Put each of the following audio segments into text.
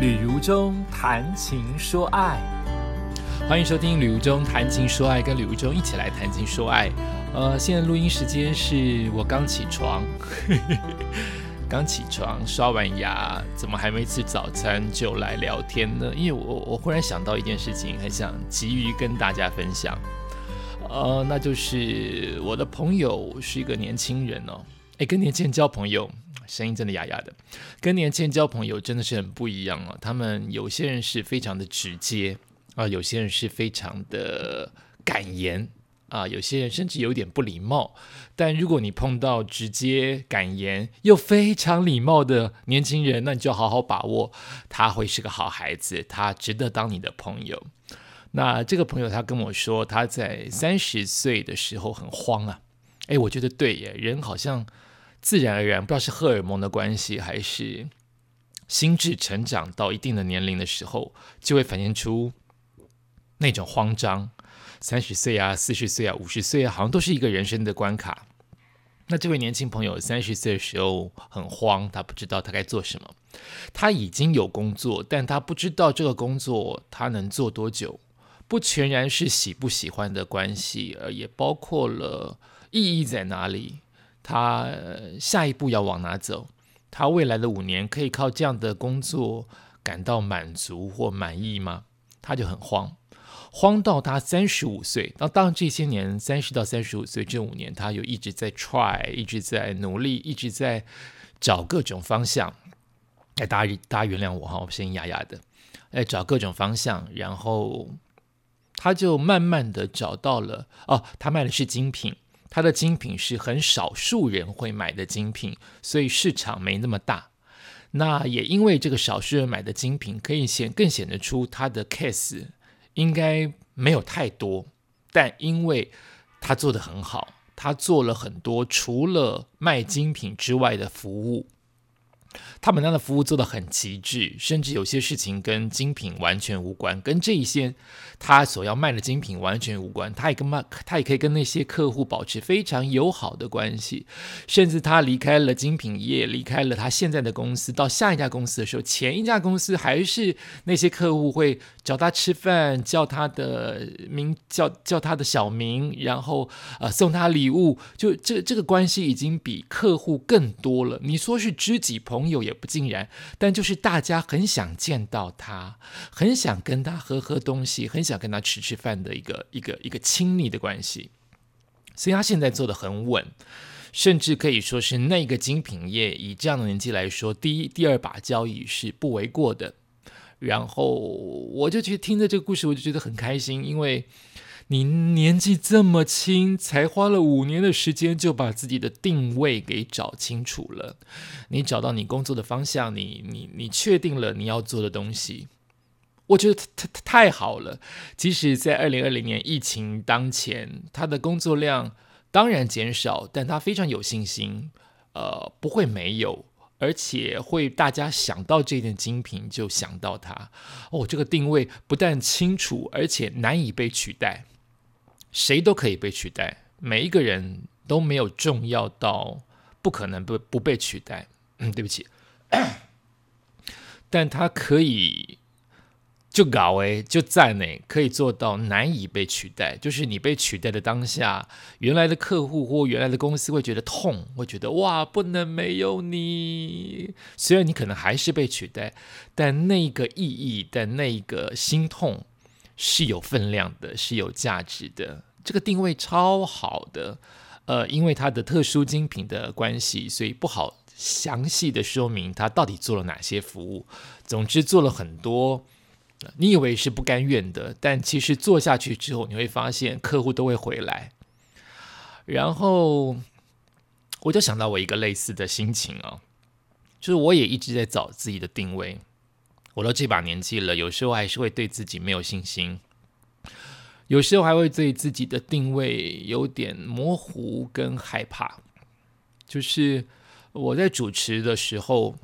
旅如中谈情说爱，欢迎收听《旅如中谈情说爱》，跟旅如中一起来谈情说爱。呃，现在录音时间是我刚起床，刚起床刷完牙，怎么还没吃早餐就来聊天呢？因为我我忽然想到一件事情，很想急于跟大家分享。呃，那就是我的朋友是一个年轻人哦，诶，跟年轻人交朋友。声音真的哑哑的，跟年轻人交朋友真的是很不一样啊。他们有些人是非常的直接啊，有些人是非常的敢言啊，有些人甚至有点不礼貌。但如果你碰到直接敢言又非常礼貌的年轻人，那你就好好把握，他会是个好孩子，他值得当你的朋友。那这个朋友他跟我说，他在三十岁的时候很慌啊。诶，我觉得对耶，人好像。自然而然，不知道是荷尔蒙的关系，还是心智成长到一定的年龄的时候，就会反映出那种慌张。三十岁啊，四十岁啊，五十岁啊，好像都是一个人生的关卡。那这位年轻朋友三十岁的时候很慌，他不知道他该做什么。他已经有工作，但他不知道这个工作他能做多久。不全然是喜不喜欢的关系，而也包括了意义在哪里。他下一步要往哪走？他未来的五年可以靠这样的工作感到满足或满意吗？他就很慌，慌到他三十五岁。那当，这些年三十到三十五岁这五年，他有一直在 try，一直在努力，一直在找各种方向。哎，大家大家原谅我哈，我声音哑哑的。哎，找各种方向，然后他就慢慢的找到了。哦，他卖的是精品。它的精品是很少数人会买的精品，所以市场没那么大。那也因为这个少数人买的精品，可以显更显得出它的 case 应该没有太多。但因为他做的很好，他做了很多除了卖精品之外的服务。他们那的服务做的很极致，甚至有些事情跟精品完全无关，跟这一些他所要卖的精品完全无关。他也跟卖，他也可以跟那些客户保持非常友好的关系。甚至他离开了精品业，离开了他现在的公司，到下一家公司的时候，前一家公司还是那些客户会找他吃饭，叫他的名，叫叫他的小名，然后呃送他礼物。就这这个关系已经比客户更多了。你说是知己朋朋友也。不尽然，但就是大家很想见到他，很想跟他喝喝东西，很想跟他吃吃饭的一个一个一个亲密的关系。所以他现在做的很稳，甚至可以说是那个精品业以这样的年纪来说，第一、第二把交椅是不为过的。然后我就觉得听着这个故事，我就觉得很开心，因为。你年纪这么轻，才花了五年的时间就把自己的定位给找清楚了。你找到你工作的方向，你你你确定了你要做的东西，我觉得太太太好了。即使在二零二零年疫情当前，他的工作量当然减少，但他非常有信心，呃，不会没有，而且会大家想到这件精品就想到他。哦，这个定位不但清楚，而且难以被取代。谁都可以被取代，每一个人都没有重要到不可能不不被取代。嗯，对不起，但他可以就搞诶，就在呢，可以做到难以被取代。就是你被取代的当下，原来的客户或原来的公司会觉得痛，会觉得哇，不能没有你。虽然你可能还是被取代，但那个意义但那个心痛。是有分量的，是有价值的。这个定位超好的，呃，因为它的特殊精品的关系，所以不好详细的说明它到底做了哪些服务。总之做了很多，你以为是不甘愿的，但其实做下去之后，你会发现客户都会回来。然后我就想到我一个类似的心情啊，就是我也一直在找自己的定位。我都这把年纪了，有时候还是会对自己没有信心，有时候还会对自己的定位有点模糊跟害怕。就是我在主持的时候，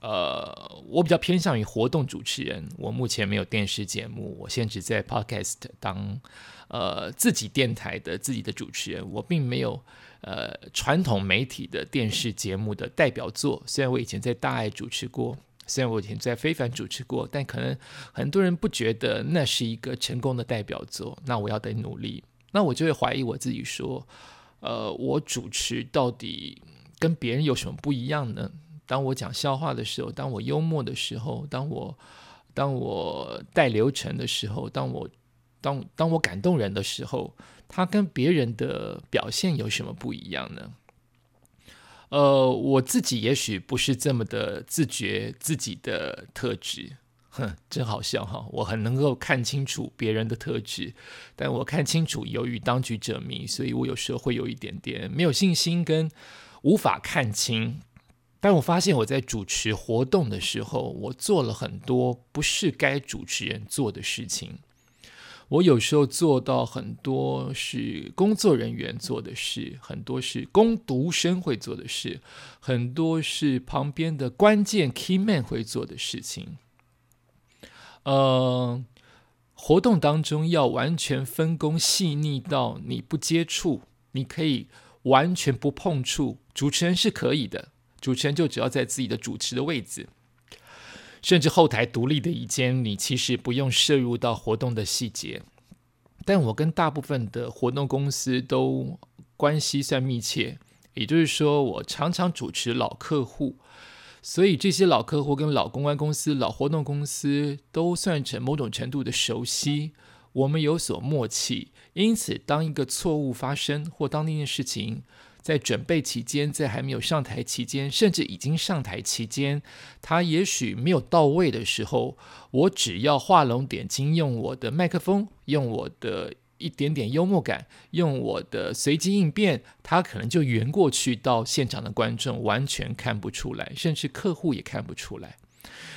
呃，我比较偏向于活动主持人。我目前没有电视节目，我现在只在 Podcast 当呃自己电台的自己的主持人。我并没有呃传统媒体的电视节目的代表作，虽然我以前在大爱主持过。虽然我以前在非凡主持过，但可能很多人不觉得那是一个成功的代表作。那我要得努力，那我就会怀疑我自己说，呃，我主持到底跟别人有什么不一样呢？当我讲笑话的时候，当我幽默的时候，当我当我带流程的时候，当我当当我感动人的时候，他跟别人的表现有什么不一样呢？呃，我自己也许不是这么的自觉自己的特质，哼，真好笑哈！我很能够看清楚别人的特质，但我看清楚，由于当局者迷，所以我有时候会有一点点没有信心跟无法看清。但我发现我在主持活动的时候，我做了很多不是该主持人做的事情。我有时候做到很多是工作人员做的事，很多是攻读生会做的事，很多是旁边的关键 key man 会做的事情。呃，活动当中要完全分工细腻到你不接触，你可以完全不碰触，主持人是可以的，主持人就只要在自己的主持的位置。甚至后台独立的一间，你其实不用摄入到活动的细节。但我跟大部分的活动公司都关系算密切，也就是说，我常常主持老客户，所以这些老客户跟老公关公司、老活动公司都算成某种程度的熟悉，我们有所默契。因此，当一个错误发生，或当那件事情，在准备期间，在还没有上台期间，甚至已经上台期间，他也许没有到位的时候，我只要画龙点睛，用我的麦克风，用我的一点点幽默感，用我的随机应变，他可能就圆过去，到现场的观众完全看不出来，甚至客户也看不出来。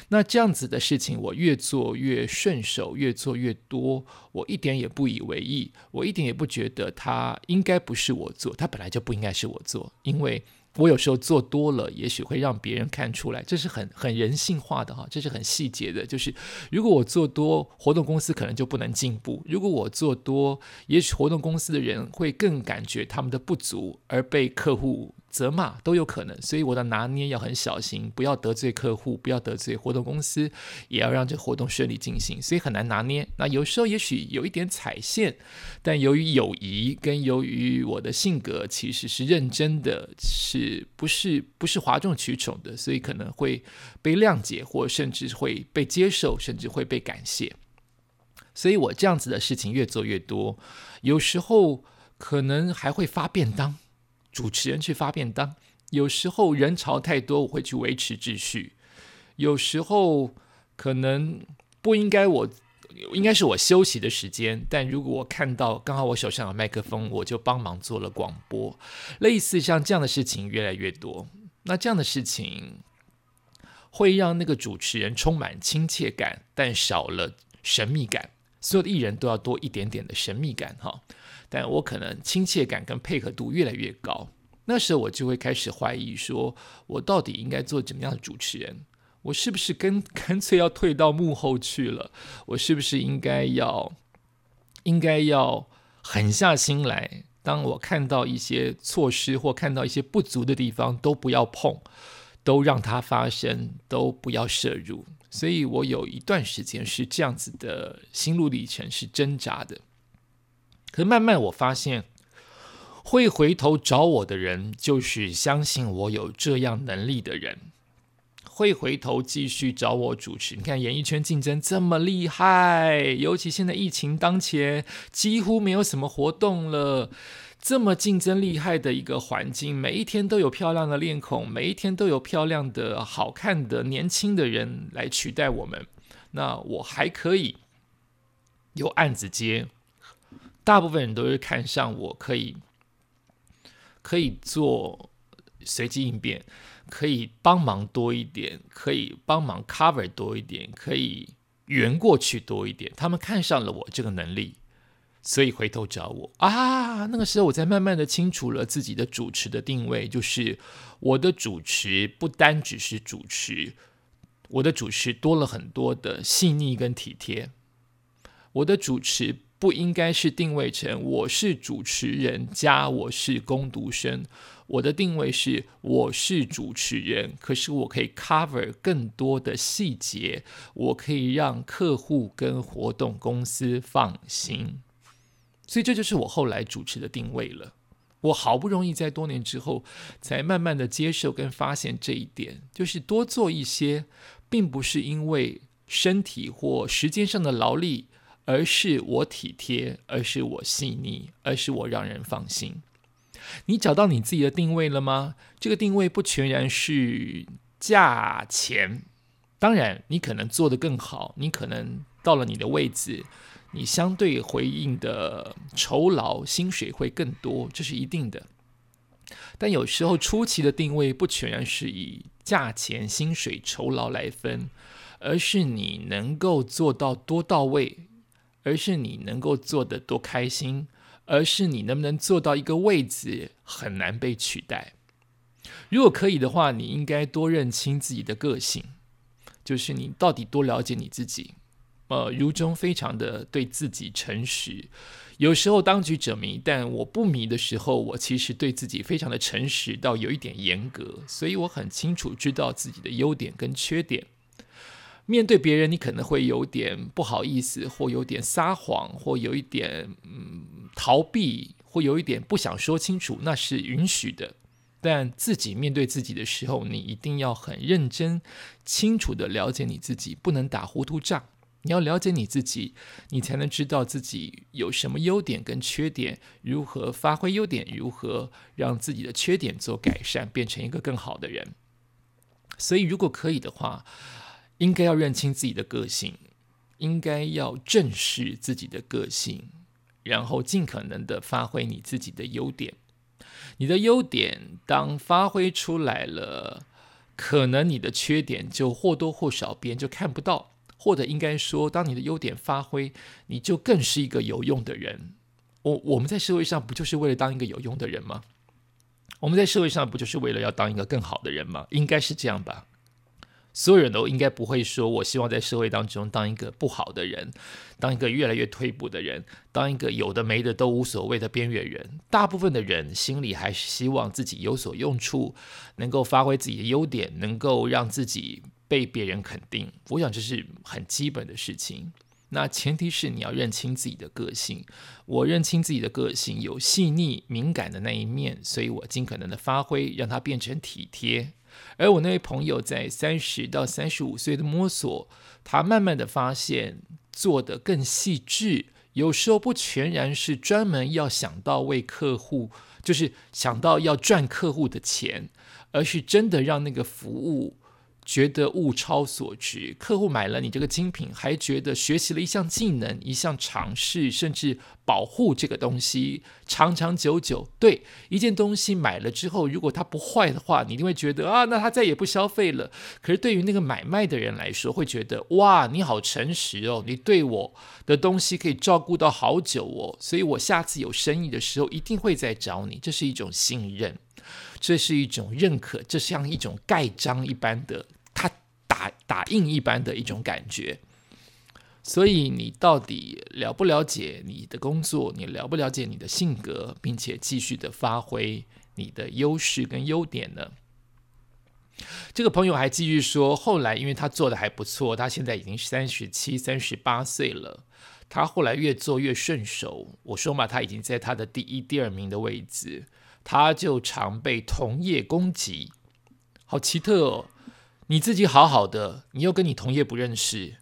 那这样子的事情，我越做越顺手，越做越多，我一点也不以为意，我一点也不觉得他应该不是我做，他本来就不应该是我做，因为。我有时候做多了，也许会让别人看出来，这是很很人性化的哈，这是很细节的。就是如果我做多，活动公司可能就不能进步；如果我做多，也许活动公司的人会更感觉他们的不足，而被客户责骂都有可能。所以我的拿捏要很小心，不要得罪客户，不要得罪活动公司，也要让这活动顺利进行。所以很难拿捏。那有时候也许有一点踩线，但由于友谊跟由于我的性格其实是认真的，是。是不是不是哗众取宠的，所以可能会被谅解，或甚至会被接受，甚至会被感谢。所以我这样子的事情越做越多，有时候可能还会发便当，主持人去发便当。有时候人潮太多，我会去维持秩序。有时候可能不应该我。应该是我休息的时间，但如果我看到刚好我手上有麦克风，我就帮忙做了广播。类似像这样的事情越来越多，那这样的事情会让那个主持人充满亲切感，但少了神秘感。所有的艺人都要多一点点的神秘感哈，但我可能亲切感跟配合度越来越高，那时候我就会开始怀疑，说我到底应该做怎么样的主持人？我是不是跟 干脆要退到幕后去了？我是不是应该要应该要狠下心来？当我看到一些措施或看到一些不足的地方，都不要碰，都让它发生，都不要摄入。所以我有一段时间是这样子的心路历程，是挣扎的。可是慢慢我发现，会回头找我的人，就是相信我有这样能力的人。会回头继续找我主持。你看演艺圈竞争这么厉害，尤其现在疫情当前，几乎没有什么活动了。这么竞争厉害的一个环境，每一天都有漂亮的脸孔，每一天都有漂亮的、好看的、年轻的人来取代我们。那我还可以有案子接，大部分人都是看上我可以可以做随机应变。可以帮忙多一点，可以帮忙 cover 多一点，可以圆过去多一点。他们看上了我这个能力，所以回头找我啊。那个时候，我才慢慢的清楚了自己的主持的定位，就是我的主持不单只是主持，我的主持多了很多的细腻跟体贴。我的主持不应该是定位成我是主持人加我是攻读生。我的定位是我是主持人，可是我可以 cover 更多的细节，我可以让客户跟活动公司放心。所以这就是我后来主持的定位了。我好不容易在多年之后，才慢慢的接受跟发现这一点，就是多做一些，并不是因为身体或时间上的劳力，而是我体贴，而是我细腻，而是我让人放心。你找到你自己的定位了吗？这个定位不全然是价钱，当然你可能做得更好，你可能到了你的位置。你相对回应的酬劳薪水会更多，这是一定的。但有时候初期的定位不全然是以价钱、薪水、酬劳来分，而是你能够做到多到位，而是你能够做得多开心，而是你能不能做到一个位置很难被取代。如果可以的话，你应该多认清自己的个性，就是你到底多了解你自己。呃，如中非常的对自己诚实，有时候当局者迷，但我不迷的时候，我其实对自己非常的诚实到有一点严格，所以我很清楚知道自己的优点跟缺点。面对别人，你可能会有点不好意思，或有点撒谎，或有一点嗯逃避，或有一点不想说清楚，那是允许的。但自己面对自己的时候，你一定要很认真、清楚的了解你自己，不能打糊涂仗。你要了解你自己，你才能知道自己有什么优点跟缺点，如何发挥优点，如何让自己的缺点做改善，变成一个更好的人。所以，如果可以的话，应该要认清自己的个性，应该要正视自己的个性，然后尽可能的发挥你自己的优点。你的优点当发挥出来了，可能你的缺点就或多或少别人就看不到。或者应该说，当你的优点发挥，你就更是一个有用的人。我我们在社会上不就是为了当一个有用的人吗？我们在社会上不就是为了要当一个更好的人吗？应该是这样吧。所有人都应该不会说，我希望在社会当中当一个不好的人，当一个越来越退步的人，当一个有的没的都无所谓的边缘人。大部分的人心里还是希望自己有所用处，能够发挥自己的优点，能够让自己。被别人肯定，我想这是很基本的事情。那前提是你要认清自己的个性。我认清自己的个性有细腻敏感的那一面，所以我尽可能的发挥，让它变成体贴。而我那位朋友在三十到三十五岁的摸索，他慢慢的发现做的更细致，有时候不全然是专门要想到为客户，就是想到要赚客户的钱，而是真的让那个服务。觉得物超所值，客户买了你这个精品，还觉得学习了一项技能、一项尝试，甚至保护这个东西长长久久。对一件东西买了之后，如果它不坏的话，你一定会觉得啊，那他再也不消费了。可是对于那个买卖的人来说，会觉得哇，你好诚实哦，你对我的东西可以照顾到好久哦，所以我下次有生意的时候一定会再找你。这是一种信任。这是一种认可，这像一种盖章一般的，它打打印一般的一种感觉。所以你到底了不了解你的工作？你了不了解你的性格，并且继续的发挥你的优势跟优点呢？这个朋友还继续说，后来因为他做的还不错，他现在已经三十七、三十八岁了。他后来越做越顺手。我说嘛，他已经在他的第一、第二名的位置。他就常被同业攻击，好奇特哦！你自己好好的，你又跟你同业不认识，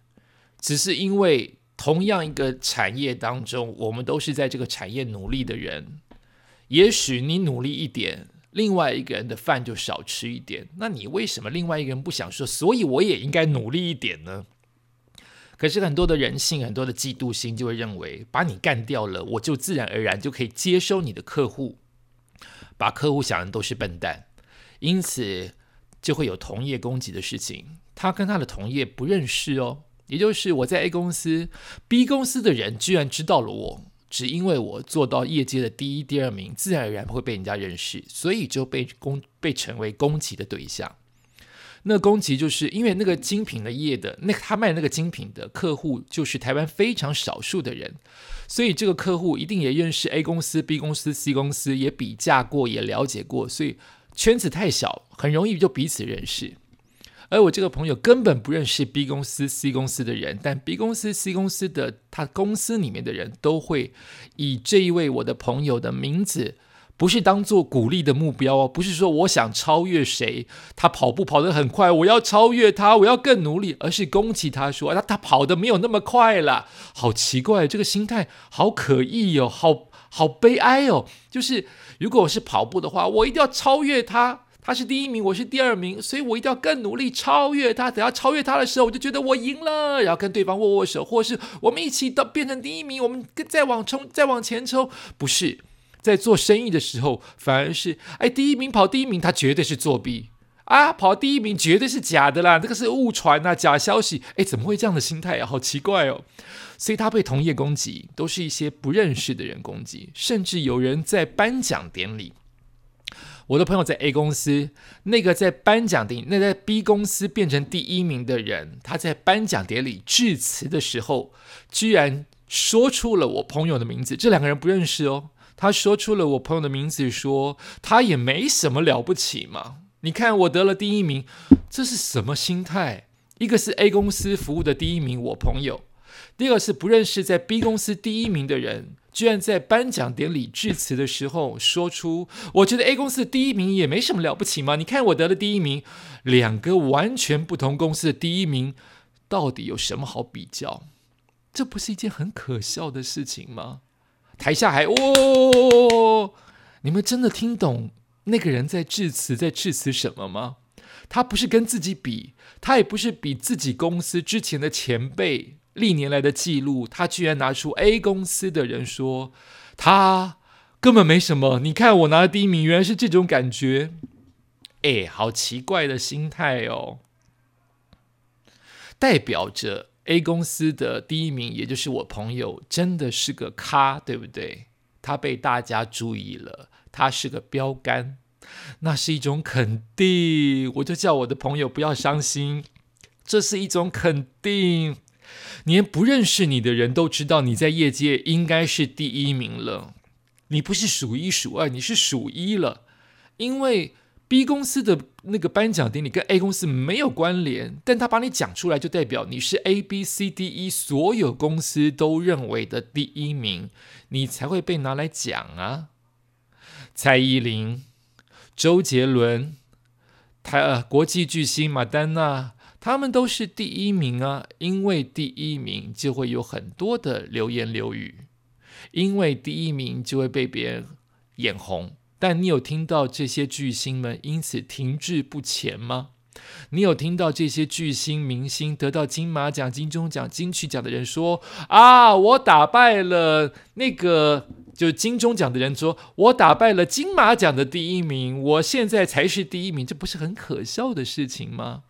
只是因为同样一个产业当中，我们都是在这个产业努力的人。也许你努力一点，另外一个人的饭就少吃一点。那你为什么另外一个人不想说？所以我也应该努力一点呢？可是很多的人性，很多的嫉妒心，就会认为把你干掉了，我就自然而然就可以接收你的客户。把客户想的都是笨蛋，因此就会有同业攻击的事情。他跟他的同业不认识哦，也就是我在 A 公司，B 公司的人居然知道了我，只因为我做到业界的第一、第二名，自然而然会被人家认识，所以就被攻被成为攻击的对象。那攻击就是因为那个精品的业的那他卖那个精品的客户就是台湾非常少数的人，所以这个客户一定也认识 A 公司、B 公司、C 公司，也比价过，也了解过，所以圈子太小，很容易就彼此认识。而我这个朋友根本不认识 B 公司、C 公司的人，但 B 公司、C 公司的他公司里面的人都会以这一位我的朋友的名字。不是当做鼓励的目标哦，不是说我想超越谁，他跑步跑得很快，我要超越他，我要更努力，而是攻击他说他他跑得没有那么快了，好奇怪，这个心态好可疑哦，好好悲哀哦。就是如果我是跑步的话，我一定要超越他，他是第一名，我是第二名，所以我一定要更努力超越他。等要超越他的时候，我就觉得我赢了，然后跟对方握握手，或是我们一起到变成第一名，我们再往冲，再往前冲，不是。在做生意的时候，反而是哎，第一名跑第一名，他绝对是作弊啊！跑第一名绝对是假的啦，这个是误传呐，假消息。哎，怎么会这样的心态啊？好奇怪哦！所以他被同业攻击，都是一些不认识的人攻击，甚至有人在颁奖典礼。我的朋友在 A 公司，那个在颁奖典礼，那在 B 公司变成第一名的人，他在颁奖典礼致辞的时候，居然说出了我朋友的名字。这两个人不认识哦。他说出了我朋友的名字，说他也没什么了不起嘛。你看我得了第一名，这是什么心态？一个是 A 公司服务的第一名，我朋友；第二个是不认识在 B 公司第一名的人，居然在颁奖典礼致辞的时候说出：“我觉得 A 公司第一名也没什么了不起嘛。”你看我得了第一名，两个完全不同公司的第一名，到底有什么好比较？这不是一件很可笑的事情吗？台下还哦，你们真的听懂那个人在致辞在致辞什么吗？他不是跟自己比，他也不是比自己公司之前的前辈历年来的记录，他居然拿出 A 公司的人说他根本没什么。你看我拿了第一名，原来是这种感觉，哎，好奇怪的心态哦，代表着。A 公司的第一名，也就是我朋友，真的是个咖，对不对？他被大家注意了，他是个标杆，那是一种肯定。我就叫我的朋友不要伤心，这是一种肯定。连不认识你的人都知道你在业界应该是第一名了，你不是数一数二，你是数一了，因为。B 公司的那个颁奖典礼跟 A 公司没有关联，但他把你讲出来，就代表你是 A、B、C、D、E 所有公司都认为的第一名，你才会被拿来讲啊。蔡依林、周杰伦、台呃国际巨星马丹娜，他们都是第一名啊，因为第一名就会有很多的流言流语，因为第一名就会被别人眼红。但你有听到这些巨星们因此停滞不前吗？你有听到这些巨星明星得到金马奖、金钟奖、金曲奖的人说：“啊，我打败了那个就是金钟奖的人，说我打败了金马奖的第一名，我现在才是第一名。”这不是很可笑的事情吗？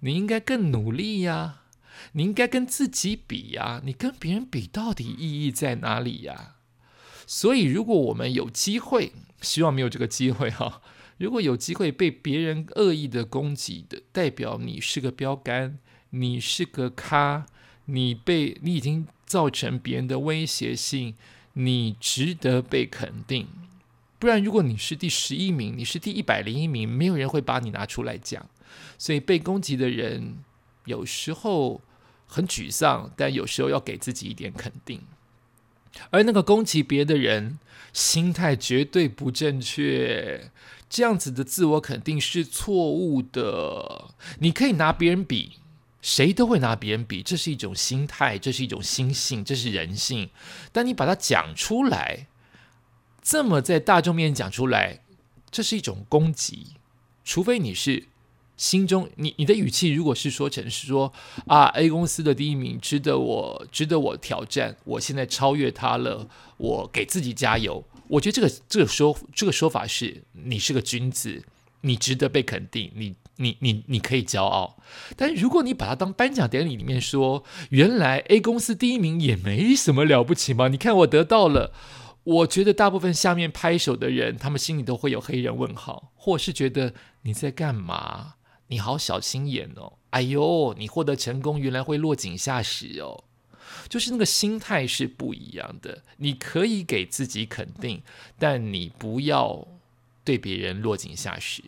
你应该更努力呀！你应该跟自己比呀！你跟别人比到底意义在哪里呀？所以，如果我们有机会，希望没有这个机会哈。如果有机会被别人恶意的攻击的，代表你是个标杆，你是个咖，你被你已经造成别人的威胁性，你值得被肯定。不然，如果你是第十一名，你是第一百零一名，没有人会把你拿出来讲。所以，被攻击的人有时候很沮丧，但有时候要给自己一点肯定。而那个攻击别的人，心态绝对不正确，这样子的自我肯定是错误的。你可以拿别人比，谁都会拿别人比，这是一种心态，这是一种心性，这是人性。但你把它讲出来，这么在大众面前讲出来，这是一种攻击，除非你是。心中，你你的语气如果是说成是说啊，A 公司的第一名值得我值得我挑战，我现在超越他了，我给自己加油。我觉得这个这个说这个说法是你是个君子，你值得被肯定，你你你你可以骄傲。但如果你把它当颁奖典礼里面说，原来 A 公司第一名也没什么了不起嘛？你看我得到了，我觉得大部分下面拍手的人，他们心里都会有黑人问号，或是觉得你在干嘛？你好小心眼哦，哎呦，你获得成功原来会落井下石哦。就是那个心态是不一样的。你可以给自己肯定，但你不要对别人落井下石。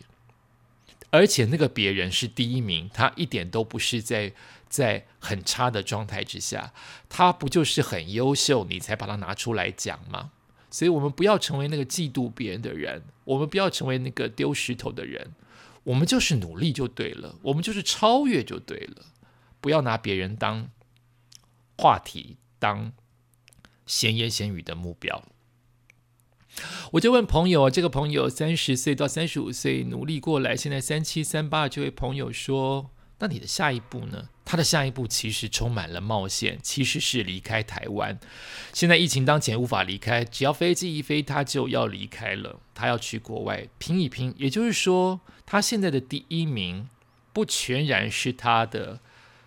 而且那个别人是第一名，他一点都不是在在很差的状态之下，他不就是很优秀，你才把他拿出来讲吗？所以，我们不要成为那个嫉妒别人的人，我们不要成为那个丢石头的人，我们就是努力就对了，我们就是超越就对了，不要拿别人当。话题当闲言闲语的目标，我就问朋友这个朋友三十岁到三十五岁努力过来，现在三七三八。这位朋友说：“那你的下一步呢？”他的下一步其实充满了冒险，其实是离开台湾。现在疫情当前无法离开，只要飞机一飞，他就要离开了。他要去国外拼一拼。也就是说，他现在的第一名不全然是他的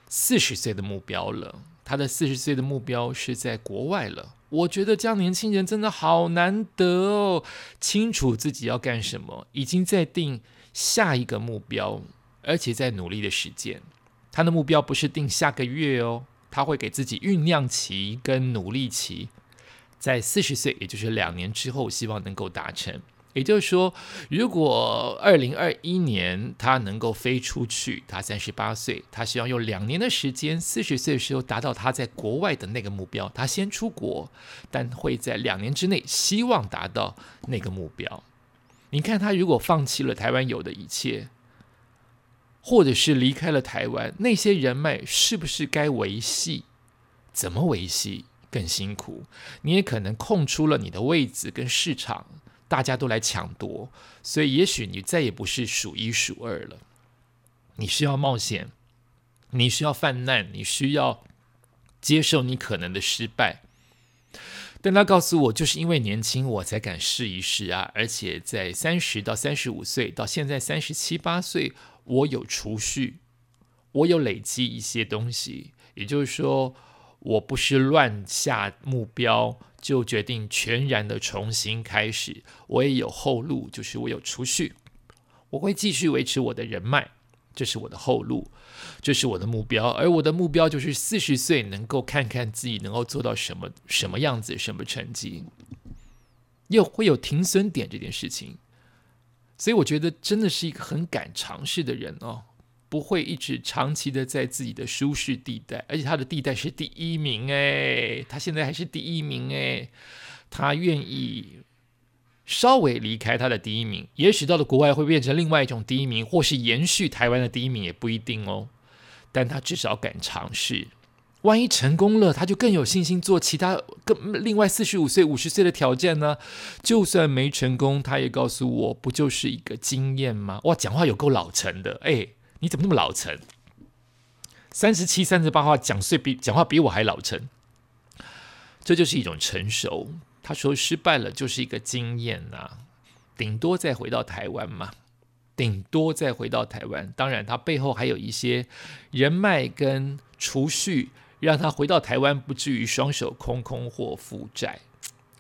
四十岁的目标了。他的四十岁的目标是在国外了。我觉得这样年轻人真的好难得哦，清楚自己要干什么，已经在定下一个目标，而且在努力的实践。他的目标不是定下个月哦，他会给自己酝酿期跟努力期，在四十岁，也就是两年之后，希望能够达成。也就是说，如果二零二一年他能够飞出去，他三十八岁，他希望用两年的时间，四十岁的时候达到他在国外的那个目标。他先出国，但会在两年之内希望达到那个目标。你看，他如果放弃了台湾有的一切，或者是离开了台湾，那些人脉是不是该维系？怎么维系更辛苦？你也可能空出了你的位置跟市场。大家都来抢夺，所以也许你再也不是数一数二了。你需要冒险，你需要犯难，你需要接受你可能的失败。但他告诉我，就是因为年轻，我才敢试一试啊！而且在三十到三十五岁，到现在三十七八岁，我有储蓄，我有累积一些东西，也就是说，我不是乱下目标。就决定全然的重新开始。我也有后路，就是我有储蓄，我会继续维持我的人脉，这是我的后路，这是我的目标。而我的目标就是四十岁能够看看自己能够做到什么什么样子，什么成绩，又会有停损点这件事情。所以我觉得真的是一个很敢尝试的人哦。不会一直长期的在自己的舒适地带，而且他的地带是第一名哎，他现在还是第一名哎，他愿意稍微离开他的第一名，也许到了国外会变成另外一种第一名，或是延续台湾的第一名也不一定哦。但他至少敢尝试，万一成功了，他就更有信心做其他更另外四十五岁、五十岁的挑战呢。就算没成功，他也告诉我，不就是一个经验吗？哇，讲话有够老成的哎。你怎么那么老成？三十七、三十八话讲岁比讲话比我还老成，这就是一种成熟。他说失败了就是一个经验呐，顶多再回到台湾嘛，顶多再回到台湾。当然，他背后还有一些人脉跟储蓄，让他回到台湾不至于双手空空或负债。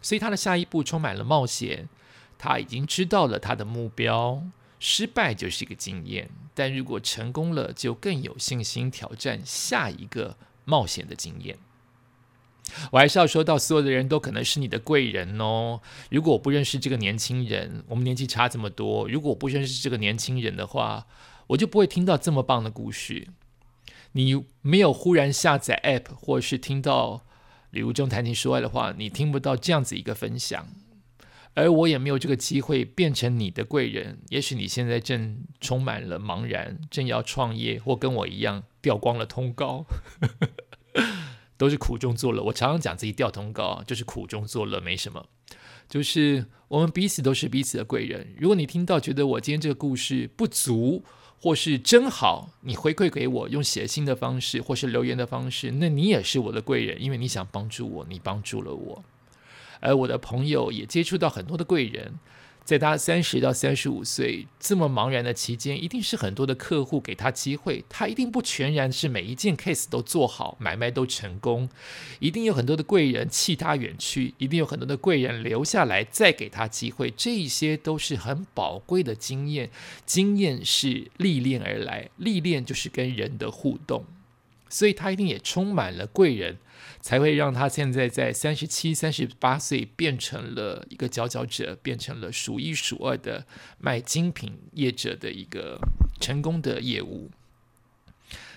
所以他的下一步充满了冒险。他已经知道了他的目标。失败就是一个经验，但如果成功了，就更有信心挑战下一个冒险的经验。我还是要说到，所有的人都可能是你的贵人哦。如果我不认识这个年轻人，我们年纪差这么多，如果我不认识这个年轻人的话，我就不会听到这么棒的故事。你没有忽然下载 App，或是听到礼物中谈情说爱的话，你听不到这样子一个分享。而我也没有这个机会变成你的贵人。也许你现在正充满了茫然，正要创业，或跟我一样掉光了通告，都是苦中作乐。我常常讲自己掉通告，就是苦中作乐，没什么。就是我们彼此都是彼此的贵人。如果你听到觉得我今天这个故事不足，或是真好，你回馈给我，用写信的方式，或是留言的方式，那你也是我的贵人，因为你想帮助我，你帮助了我。而我的朋友也接触到很多的贵人，在他三十到三十五岁这么茫然的期间，一定是很多的客户给他机会，他一定不全然是每一件 case 都做好，买卖都成功，一定有很多的贵人弃他远去，一定有很多的贵人留下来再给他机会，这一些都是很宝贵的经验，经验是历练而来，历练就是跟人的互动，所以他一定也充满了贵人。才会让他现在在三十七、三十八岁变成了一个佼佼者，变成了数一数二的卖精品业者的一个成功的业务。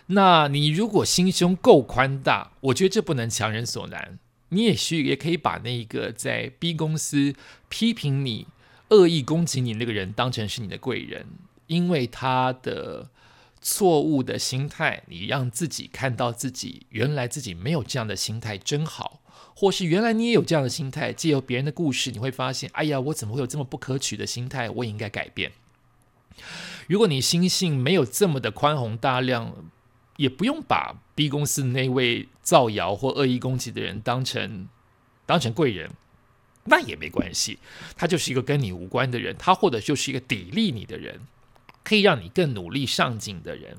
那你如果心胸够宽大，我觉得这不能强人所难。你也许也可以把那个在 B 公司批评你、恶意攻击你那个人当成是你的贵人，因为他的。错误的心态，你让自己看到自己原来自己没有这样的心态真好，或是原来你也有这样的心态，借由别人的故事，你会发现，哎呀，我怎么会有这么不可取的心态？我也应该改变。如果你心性没有这么的宽宏大量，也不用把 B 公司那位造谣或恶意攻击的人当成当成贵人，那也没关系，他就是一个跟你无关的人，他或者就是一个砥砺你的人。可以让你更努力上进的人，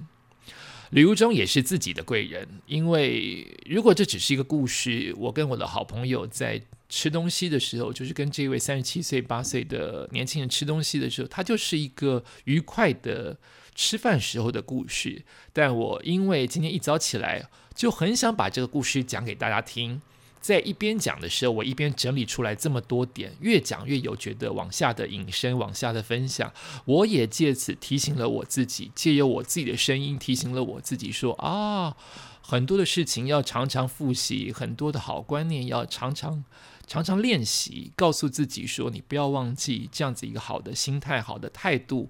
吕如中也是自己的贵人。因为如果这只是一个故事，我跟我的好朋友在吃东西的时候，就是跟这位三十七岁、八岁的年轻人吃东西的时候，他就是一个愉快的吃饭时候的故事。但我因为今天一早起来，就很想把这个故事讲给大家听。在一边讲的时候，我一边整理出来这么多点，越讲越有觉得往下的引申，往下的分享。我也借此提醒了我自己，借由我自己的声音提醒了我自己，说啊，很多的事情要常常复习，很多的好观念要常常常常练习，告诉自己说，你不要忘记这样子一个好的心态、好的态度，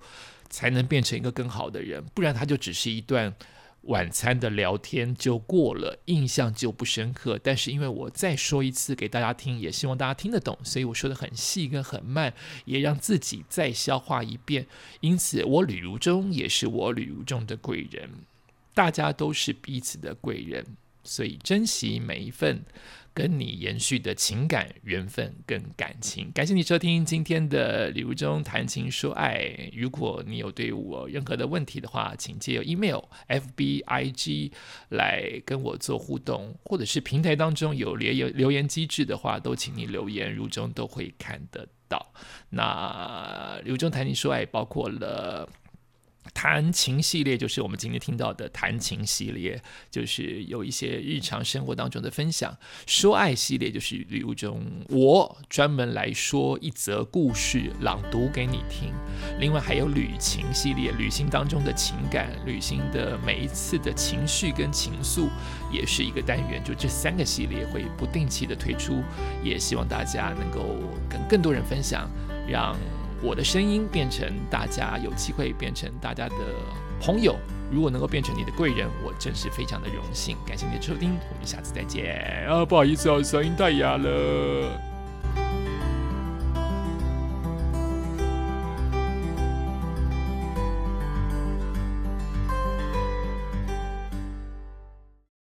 才能变成一个更好的人，不然它就只是一段。晚餐的聊天就过了，印象就不深刻。但是因为我再说一次给大家听，也希望大家听得懂，所以我说的很细跟很慢，也让自己再消化一遍。因此，我旅如中也是我旅如中的贵人，大家都是彼此的贵人，所以珍惜每一份。跟你延续的情感缘分跟感情，感谢你收听今天的礼物中谈情说爱。如果你有对我任何的问题的话，请借由 email、FB、IG 来跟我做互动，或者是平台当中有留言留言机制的话，都请你留言，如中都会看得到。那礼物中谈情说爱包括了。弹琴系列就是我们今天听到的弹琴系列，就是有一些日常生活当中的分享。说爱系列就是礼物中我专门来说一则故事，朗读给你听。另外还有旅行系列，旅行当中的情感，旅行的每一次的情绪跟情愫，也是一个单元。就这三个系列会不定期的推出，也希望大家能够跟更多人分享，让。我的声音变成大家有机会变成大家的朋友，如果能够变成你的贵人，我真是非常的荣幸。感谢你的收听，我们下次再见。啊，不好意思哦，声音太哑了。